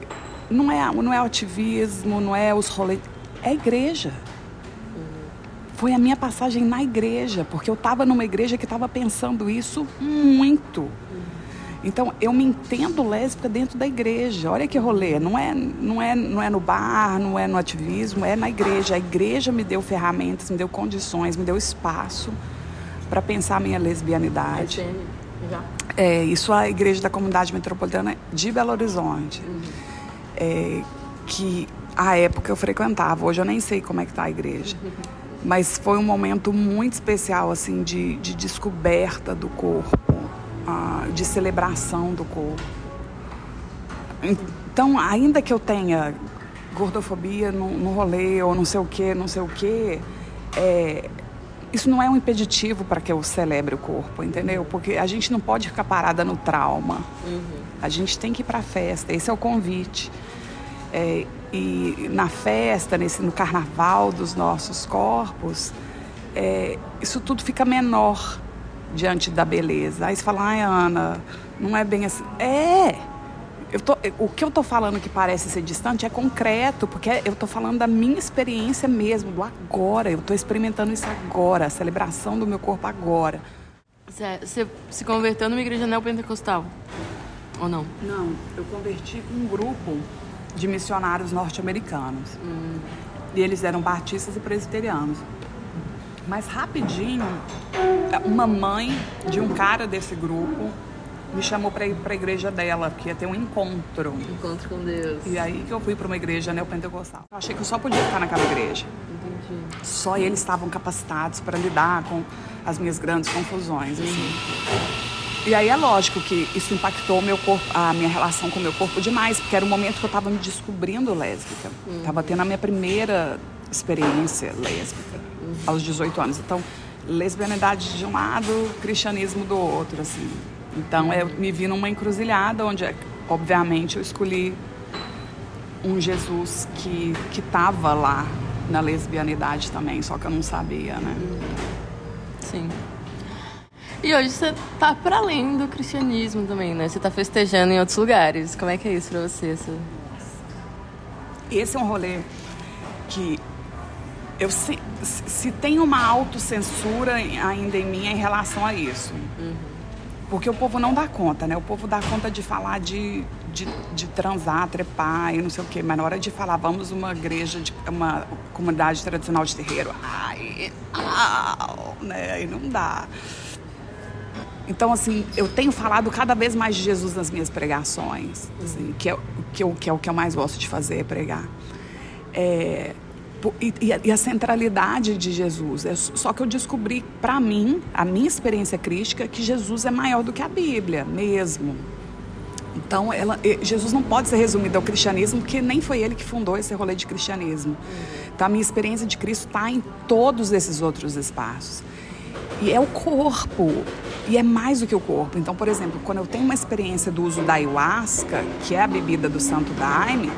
não é, não é ativismo, não é os rolês, é a igreja. Foi a minha passagem na igreja, porque eu estava numa igreja que estava pensando isso muito. Então eu me entendo lésbica dentro da igreja. Olha que rolê, não é, não é, não é no bar, não é no ativismo, é na igreja. A igreja me deu ferramentas, me deu condições, me deu espaço para pensar a minha lesbianidade. É, isso a Igreja da Comunidade Metropolitana de Belo Horizonte. Uhum. É, que à época eu frequentava, hoje eu nem sei como é que tá a igreja. Mas foi um momento muito especial, assim, de, de descoberta do corpo, uh, de celebração do corpo. Então, ainda que eu tenha gordofobia no, no rolê, ou não sei o que, não sei o que, é, isso não é um impeditivo para que eu celebre o corpo, entendeu? Porque a gente não pode ficar parada no trauma. Uhum. A gente tem que ir para a festa, esse é o convite. É, e na festa, nesse, no carnaval dos nossos corpos, é, isso tudo fica menor diante da beleza. Aí você fala, ai, Ana, não é bem assim. É! Eu tô, o que eu tô falando que parece ser distante é concreto, porque eu tô falando da minha experiência mesmo, do agora. Eu tô experimentando isso agora, a celebração do meu corpo agora. Você se converteu numa igreja neopentecostal? Ou não? Não, eu converti com um grupo de missionários norte-americanos. Hum. E eles eram batistas e presbiterianos. Mas rapidinho, uma mãe de um cara desse grupo me chamou para ir para a igreja dela, que ia ter um encontro. Encontro com Deus. E aí que eu fui para uma igreja neopentecostal. Eu achei que eu só podia ficar naquela igreja. Entendi. Só eles estavam capacitados para lidar com as minhas grandes confusões, assim. E aí é lógico que isso impactou meu corpo, a minha relação com o meu corpo demais, porque era o momento que eu estava me descobrindo lésbica. Uhum. Tava tendo a minha primeira experiência lésbica uhum. aos 18 anos. Então, lesbianidade de um lado, cristianismo do outro, assim. Então eu me vi numa encruzilhada onde, obviamente, eu escolhi um Jesus que que estava lá na lesbianidade também, só que eu não sabia, né? Sim. E hoje você tá para além do cristianismo também, né? Você tá festejando em outros lugares. Como é que é isso para você? Essa... Esse é um rolê que eu se, se tem uma autocensura ainda em mim em relação a isso. Uhum. Porque o povo não dá conta, né? O povo dá conta de falar de, de, de, transar, trepar e não sei o quê. Mas na hora de falar, vamos uma igreja, de, uma comunidade tradicional de terreiro, ai, au, né? Aí não dá. Então, assim, eu tenho falado cada vez mais de Jesus nas minhas pregações, assim, que, é, que, é, que é o que eu mais gosto de fazer, é pregar. É, e, a, e, a, centralidade de Jesus. É, só que eu descobri, para mim, a minha experiência crítica, que Jesus é maior do que a Bíblia, mesmo. Então, ela, Jesus não pode ser resumido ao cristianismo, porque nem foi ele que fundou esse rolê de cristianismo. Então, a minha experiência de Cristo está em todos esses outros espaços. E é o corpo. E é mais do que o corpo. Então, por exemplo, quando eu tenho uma experiência do uso da ayahuasca, que é a bebida do Santo Daime,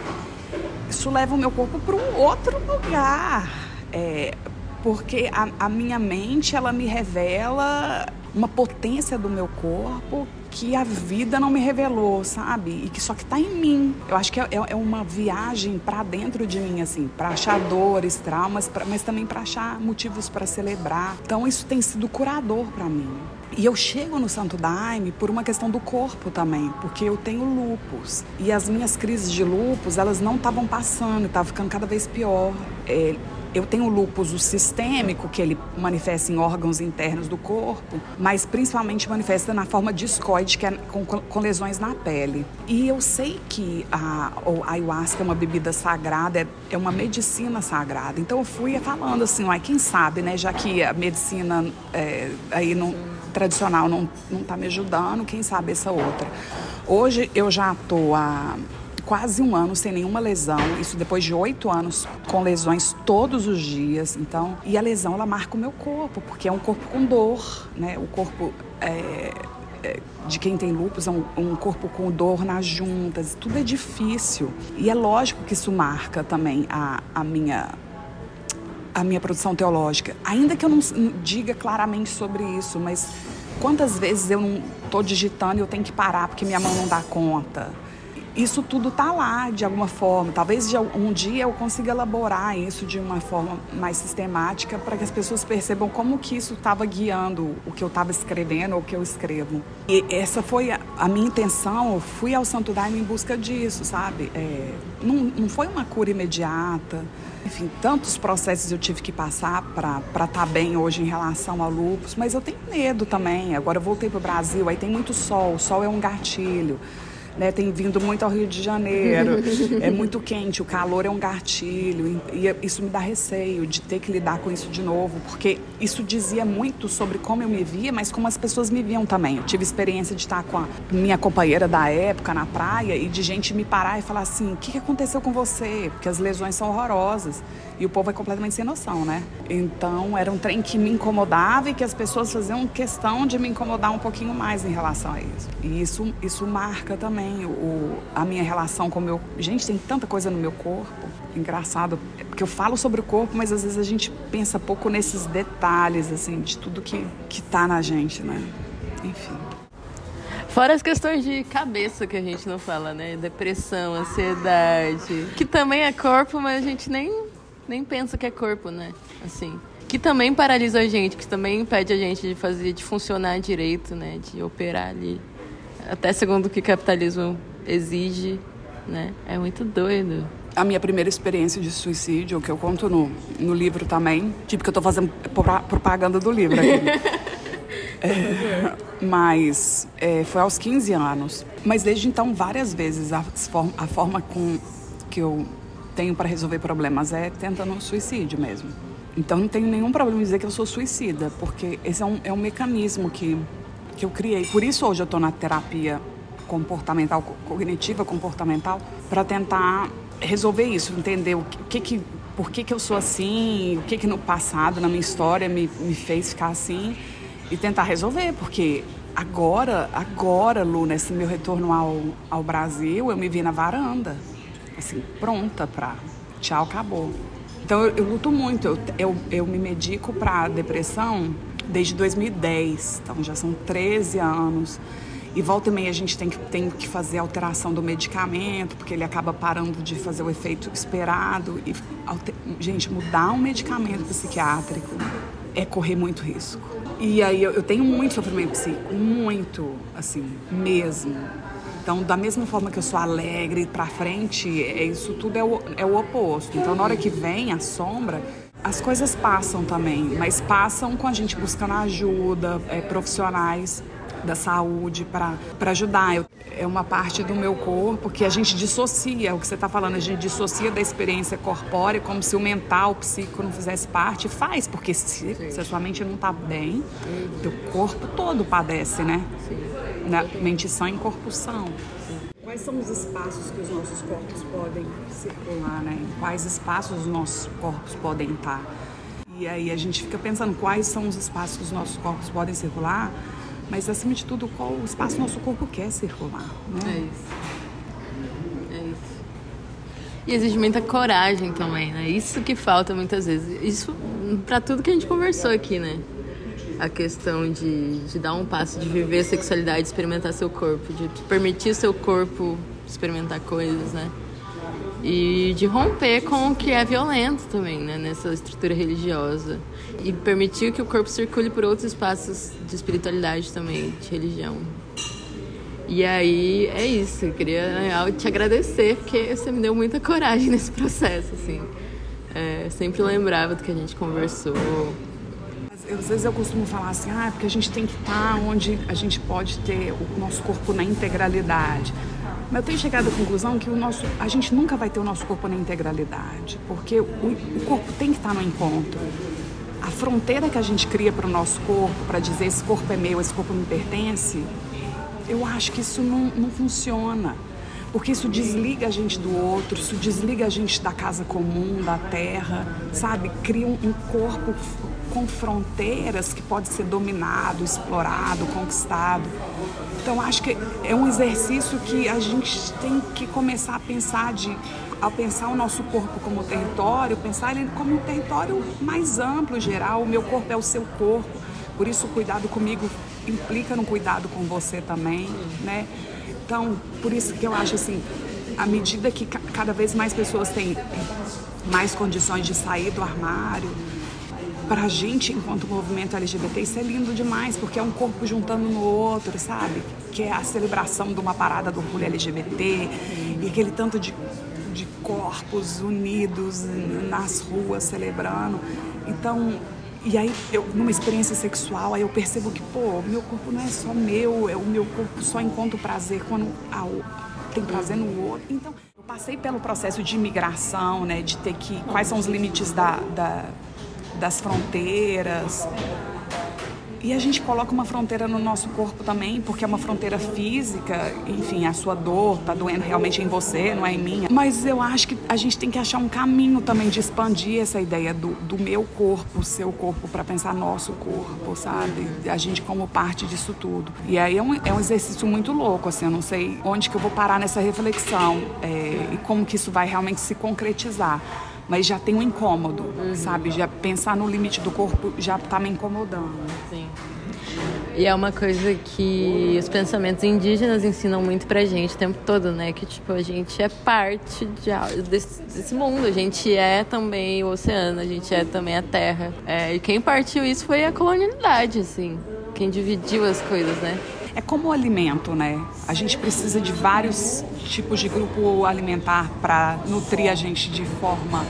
isso leva o meu corpo para um outro lugar. É, porque a, a, minha mente, ela me revela uma potência do meu corpo que a vida não me revelou, sabe? E que só que está em mim. Eu acho que é, é uma viagem para dentro de mim, assim, para achar dores, traumas, pra, mas também para achar motivos para celebrar. Então isso tem sido curador para mim. E eu chego no Santo Daime por uma questão do corpo também, porque eu tenho lupus. E as minhas crises de lupus, elas não estavam passando, estavam ficando cada vez pior. É, eu tenho lupus o sistêmico, que ele manifesta em órgãos internos do corpo, mas principalmente manifesta na forma discoide, que é com, com lesões na pele. E eu sei que a, a ayahuasca é uma bebida sagrada, é, é uma medicina sagrada. Então eu fui falando assim, quem sabe, né? Já que a medicina é, aí não tradicional não está me ajudando, quem sabe essa outra. Hoje eu já estou há quase um ano sem nenhuma lesão, isso depois de oito anos com lesões todos os dias. Então, e a lesão ela marca o meu corpo, porque é um corpo com dor, né? O corpo é, é, de quem tem lúpus é um, um, corpo com dor nas juntas, tudo é difícil. E é lógico que isso marca também a, a minha a minha produção teológica. Ainda que eu não diga claramente sobre isso, mas quantas vezes eu não estou digitando e eu tenho que parar porque minha mão não dá conta? Isso tudo está lá de alguma forma. Talvez um dia eu consiga elaborar isso de uma forma mais sistemática para que as pessoas percebam como que isso estava guiando o que eu estava escrevendo ou o que eu escrevo. E essa foi a, minha intenção. Eu fui ao Santo Daime em busca disso, sabe? É, não, não foi uma cura imediata. Enfim, tantos processos eu tive que passar para estar tá bem hoje em relação ao lúpus, mas eu tenho medo também. Agora eu voltei para o Brasil, aí tem muito sol, o sol é um gatilho. Né? Tem vindo muito ao Rio de Janeiro, é muito quente, o calor é um gatilho e isso me dá receio de ter que lidar com isso de novo, porque isso dizia muito sobre como eu me via, mas como as pessoas me viam também. Eu tive experiência de estar com a minha companheira da época na praia e de gente me parar e falar assim: "O que aconteceu com você?" Porque as lesões são horrorosas. E o povo é completamente sem noção, né? Então era um trem que me incomodava e que as pessoas faziam questão de me incomodar um pouquinho mais em relação a isso. E isso, isso marca também o, a minha relação com o meu. Gente, tem tanta coisa no meu corpo. Engraçado, porque eu falo sobre o corpo, mas às vezes a gente pensa pouco nesses detalhes, assim, de tudo que, que tá na gente, né? Enfim. Fora as questões de cabeça que a gente não fala, né? Depressão, ansiedade, que também é corpo, mas a gente nem nem pensa que é corpo, né? Assim. Que também paralisa a gente, que também impede a gente de fazer, de funcionar direito, né? De operar ali. Até segundo o que o capitalismo exige, né? É muito doido. A minha primeira experiência de suicídio, que eu conto no, no livro também, tipo que eu tô fazendo propaganda do livro aqui. É, mas é, foi aos 15 anos. Mas desde então, várias vezes, a, a forma com que eu tenho para resolver problemas é tentando suicídio mesmo. Então não tenho nenhum problema em dizer que eu sou suicida, porque esse é um, é um mecanismo que, que eu criei. Por isso hoje eu estou na terapia comportamental, cognitiva comportamental, para tentar resolver isso, entender o que, que, por que, que eu sou assim, o que, que no passado, na minha história, me, me fez ficar assim e tentar resolver, porque agora, agora, Lu, nesse meu retorno ao, ao Brasil, eu me vi na varanda assim, pronta para tchau, acabou. Então eu, eu luto muito, eu, eu, eu me medico para depressão desde 2010, então já são 13 anos. E volta e meia a gente tem que, tem que fazer alteração do medicamento, porque ele acaba parando de fazer o efeito esperado. E, gente, mudar um medicamento psiquiátrico é correr muito risco. E aí eu, eu tenho muito sofrimento psíquico, muito, assim, mesmo. Então, da mesma forma que eu sou alegre para frente, é, isso tudo é o, é o oposto. Então, na hora que vem a sombra, as coisas passam também, mas passam com a gente buscando ajuda, é, profissionais da saúde para ajudar. Eu, é uma parte do meu corpo que a gente dissocia, o que você está falando, a gente dissocia da experiência corpórea, como se o mental, o psíquico não fizesse parte. Faz, porque se, se a sua mente não está bem, o corpo todo padece, né? Sim na mente sã em corpo são. Quais são os espaços que os nossos corpos podem circular, né? Quais espaços os nossos corpos podem estar? E aí a gente fica pensando quais são os espaços que os nossos corpos podem circular, mas acima de tudo, qual o espaço nosso corpo quer circular, né? É isso. É isso. E exige muita coragem também, né? Isso que falta muitas vezes. Isso para tudo que a gente conversou aqui, né? A questão de, de dar um passo, de viver a sexualidade, experimentar seu corpo, de permitir seu corpo experimentar coisas, né? E de romper com o que é violento também, né? Nessa estrutura religiosa. E permitir que o corpo circule por outros espaços de espiritualidade também, de religião. E aí é isso, eu queria real, te agradecer, porque você me deu muita coragem nesse processo, assim. É, sempre lembrava do que a gente conversou, às vezes eu costumo falar assim, ah, porque a gente tem que estar onde a gente pode ter o nosso corpo na integralidade. Mas eu tenho chegado à conclusão que o nosso, a gente nunca vai ter o nosso corpo na integralidade, porque o, o corpo tem que estar no encontro. A fronteira que a gente cria para o nosso corpo, para dizer esse corpo é meu, esse corpo me pertence, eu acho que isso não, não funciona porque isso desliga a gente do outro, isso desliga a gente da casa comum, da terra, sabe? Cria um, um corpo com fronteiras que pode ser dominado, explorado, conquistado. Então acho que é um exercício que a gente tem que começar a pensar de ao pensar o nosso corpo como território, pensar ele como um território mais amplo, geral. O meu corpo é o seu corpo, por isso o cuidado comigo implica no cuidado com você também, né? Então, por isso que eu acho assim, à medida que cada vez mais pessoas têm mais condições de sair do armário, para a gente, enquanto movimento LGBT, isso é lindo demais, porque é um corpo juntando no outro, sabe? Que é a celebração de uma parada do orgulho LGBT e aquele tanto de, de corpos unidos nas ruas celebrando. Então, E aí, eu, numa experiência sexual, aí eu percebo que, pô, meu corpo não é só meu, é o meu corpo só encontra prazer quando tem prazer no outro. Então, eu passei pelo processo de imigração, né, de ter que. Quais são os limites da, da das fronteiras, e a gente coloca uma fronteira no nosso corpo também, porque é uma fronteira física, enfim, a sua dor tá doendo realmente em você, não é em mim. Mas eu acho que a gente tem que achar um caminho também de expandir essa ideia do, do meu corpo, seu corpo, para pensar nosso corpo, sabe? A gente como parte disso tudo. E aí é um, é um exercício muito louco, assim, eu não sei onde que eu vou parar nessa reflexão é, e como que isso vai realmente se concretizar mas já tem um incômodo, uhum. sabe? Já pensar no limite do corpo já tá me incomodando. Sim. E é uma coisa que os pensamentos indígenas ensinam muito pra gente o tempo todo, né? Que, tipo, a gente é parte de, desse, desse mundo. A gente é também o oceano, a gente é também a terra. É, e quem partiu isso foi a colonialidade, assim. Quem dividiu as coisas, né? É como o alimento, né? A gente precisa de vários tipos de grupo alimentar para nutrir a gente de forma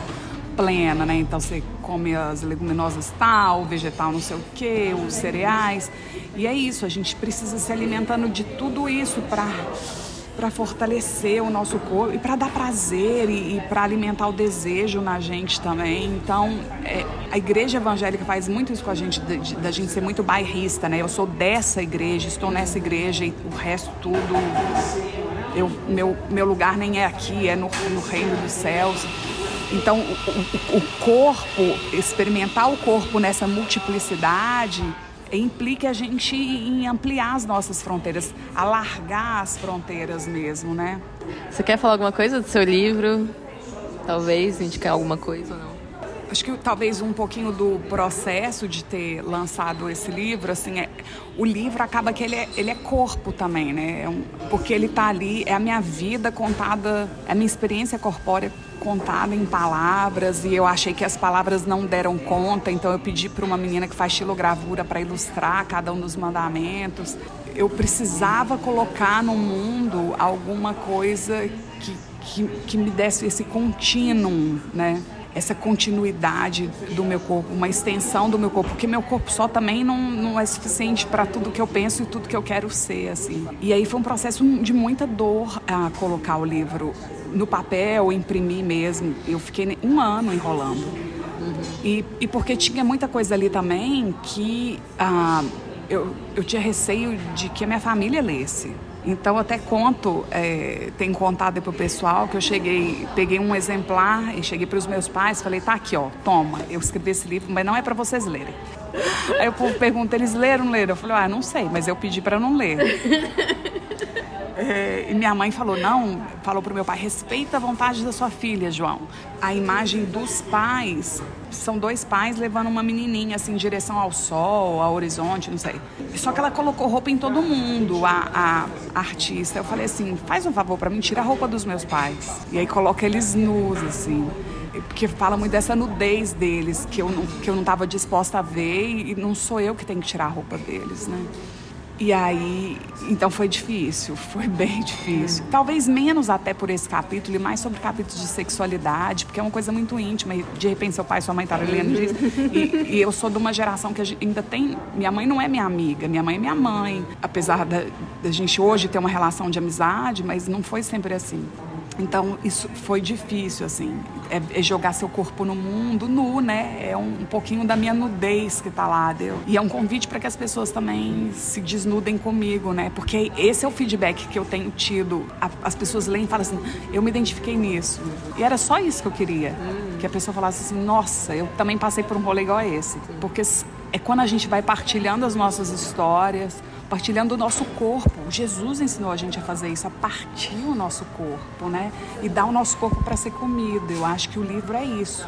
plena, né? Então você come as leguminosas tal, vegetal não sei o que, os cereais. E é isso, a gente precisa se alimentando de tudo isso para para fortalecer o nosso corpo e para dar prazer e, e para alimentar o desejo na gente também. Então, é, a igreja evangélica faz muito isso com a gente, da gente ser muito bairrista, né? Eu sou dessa igreja, estou nessa igreja e o resto tudo. Eu, meu, meu lugar nem é aqui, é no, no reino dos céus. Então, o, o, o corpo, experimentar o corpo nessa multiplicidade implica a gente em ampliar as nossas fronteiras, alargar as fronteiras mesmo, né? Você quer falar alguma coisa do seu livro? Talvez indicar alguma coisa ou não? Acho que talvez um pouquinho do processo de ter lançado esse livro, assim, é, o livro acaba que ele é, ele é corpo também, né? É um, porque ele está ali, é a minha vida contada, é a minha experiência corpórea contada em palavras e eu achei que as palavras não deram conta, então eu pedi para uma menina que faz estilogravura para ilustrar cada um dos mandamentos. Eu precisava colocar no mundo alguma coisa que, que, que me desse esse contínuo, né? Essa continuidade do meu corpo, uma extensão do meu corpo, porque meu corpo só também não, não é suficiente para tudo que eu penso e tudo que eu quero ser, assim. E aí foi um processo de muita dor a colocar o livro no papel, imprimir mesmo. Eu fiquei um ano enrolando. Uhum. E, e porque tinha muita coisa ali também que ah, eu, eu tinha receio de que a minha família lesse. Então até conto, é, tenho contado para o pessoal que eu cheguei, peguei um exemplar e cheguei para os meus pais, falei, tá aqui, ó, toma, eu escrevi esse livro, mas não é para vocês lerem. Aí o povo pergunta, eles leram, não leram? Eu falei, ah, não sei, mas eu pedi para não ler. É, e minha mãe falou, não, falou pro meu pai, respeita a vontade da sua filha, João. A imagem dos pais, são dois pais levando uma menininha assim em direção ao sol, ao horizonte, não sei. Só que ela colocou roupa em todo mundo, a, a artista. Eu falei assim, faz um favor para mim, tira a roupa dos meus pais. E aí coloca eles nus, assim porque fala muito dessa nudez deles que eu não que eu não estava disposta a ver e não sou eu que tenho que tirar a roupa deles, né? E aí, então foi difícil, foi bem difícil. Talvez menos até por esse capítulo e mais sobre capítulos de sexualidade, porque é uma coisa muito íntima. E de repente seu pai e sua mãe estavam lendo disso. E, e, eu sou de uma geração que ainda tem. Minha mãe não é minha amiga, minha mãe é minha mãe. Apesar da, da gente hoje ter uma relação de amizade, mas não foi sempre assim. Então, isso foi difícil, assim. É, é, jogar seu corpo no mundo nu, né? É um, um pouquinho da minha nudez que tá lá. Deu. E é um convite para que as pessoas também se desnudem comigo, né? Porque esse é o feedback que eu tenho tido. A, as pessoas leem e falam assim: eu me identifiquei nisso. E era só isso que eu queria. Hum. Que a pessoa falasse assim: nossa, eu também passei por um rolê igual a esse. Porque é quando a gente vai partilhando as nossas histórias partilhando o nosso corpo. Jesus ensinou a gente a fazer isso, a partir o nosso corpo, né? E dar o nosso corpo para ser comido. Eu acho que o livro é isso,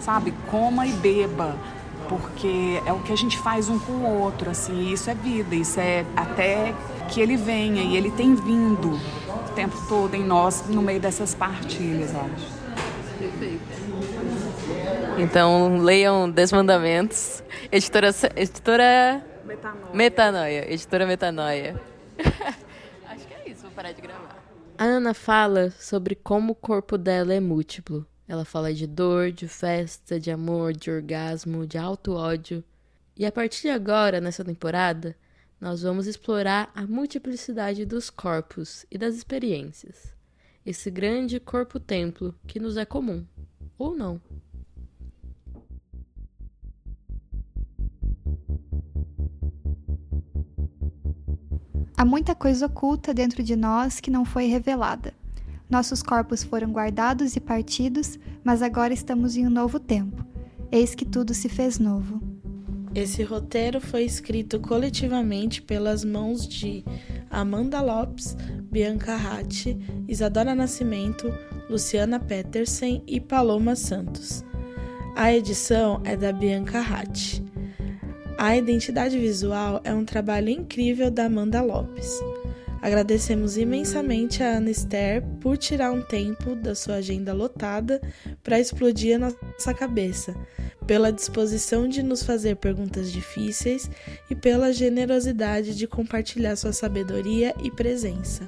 sabe? Coma e beba, porque é o que a gente faz um com o outro, assim. Isso é vida, isso é até que ele venha e ele tem vindo o tempo todo em nós no meio dessas partilhas, acho. Perfeito. Então, leiam Desmandamentos. Editora, editora Metanoia. Metanoia, editora Metanoia. Acho que é isso, vou parar de gravar. A Ana fala sobre como o corpo dela é múltiplo Ela fala de dor, de festa, de amor, de orgasmo, de alto ódio. E a partir de agora, nessa temporada, nós vamos explorar a multiplicidade dos corpos e das experiências. Esse grande corpo-templo que nos é comum, ou não. Há muita coisa oculta dentro de nós que não foi revelada. Nossos corpos foram guardados e partidos, mas agora estamos em um novo tempo. Eis que tudo se fez novo. Esse roteiro foi escrito coletivamente pelas mãos de Amanda Lopes, Bianca Ratti, Isadora Nascimento, Luciana Petersen e Paloma Santos. A edição é da Bianca Ratti. A identidade visual é um trabalho incrível da Amanda Lopes. Agradecemos imensamente a Ana Esther por tirar um tempo da sua agenda lotada para explodir a nossa cabeça, pela disposição de nos fazer perguntas difíceis e pela generosidade de compartilhar sua sabedoria e presença.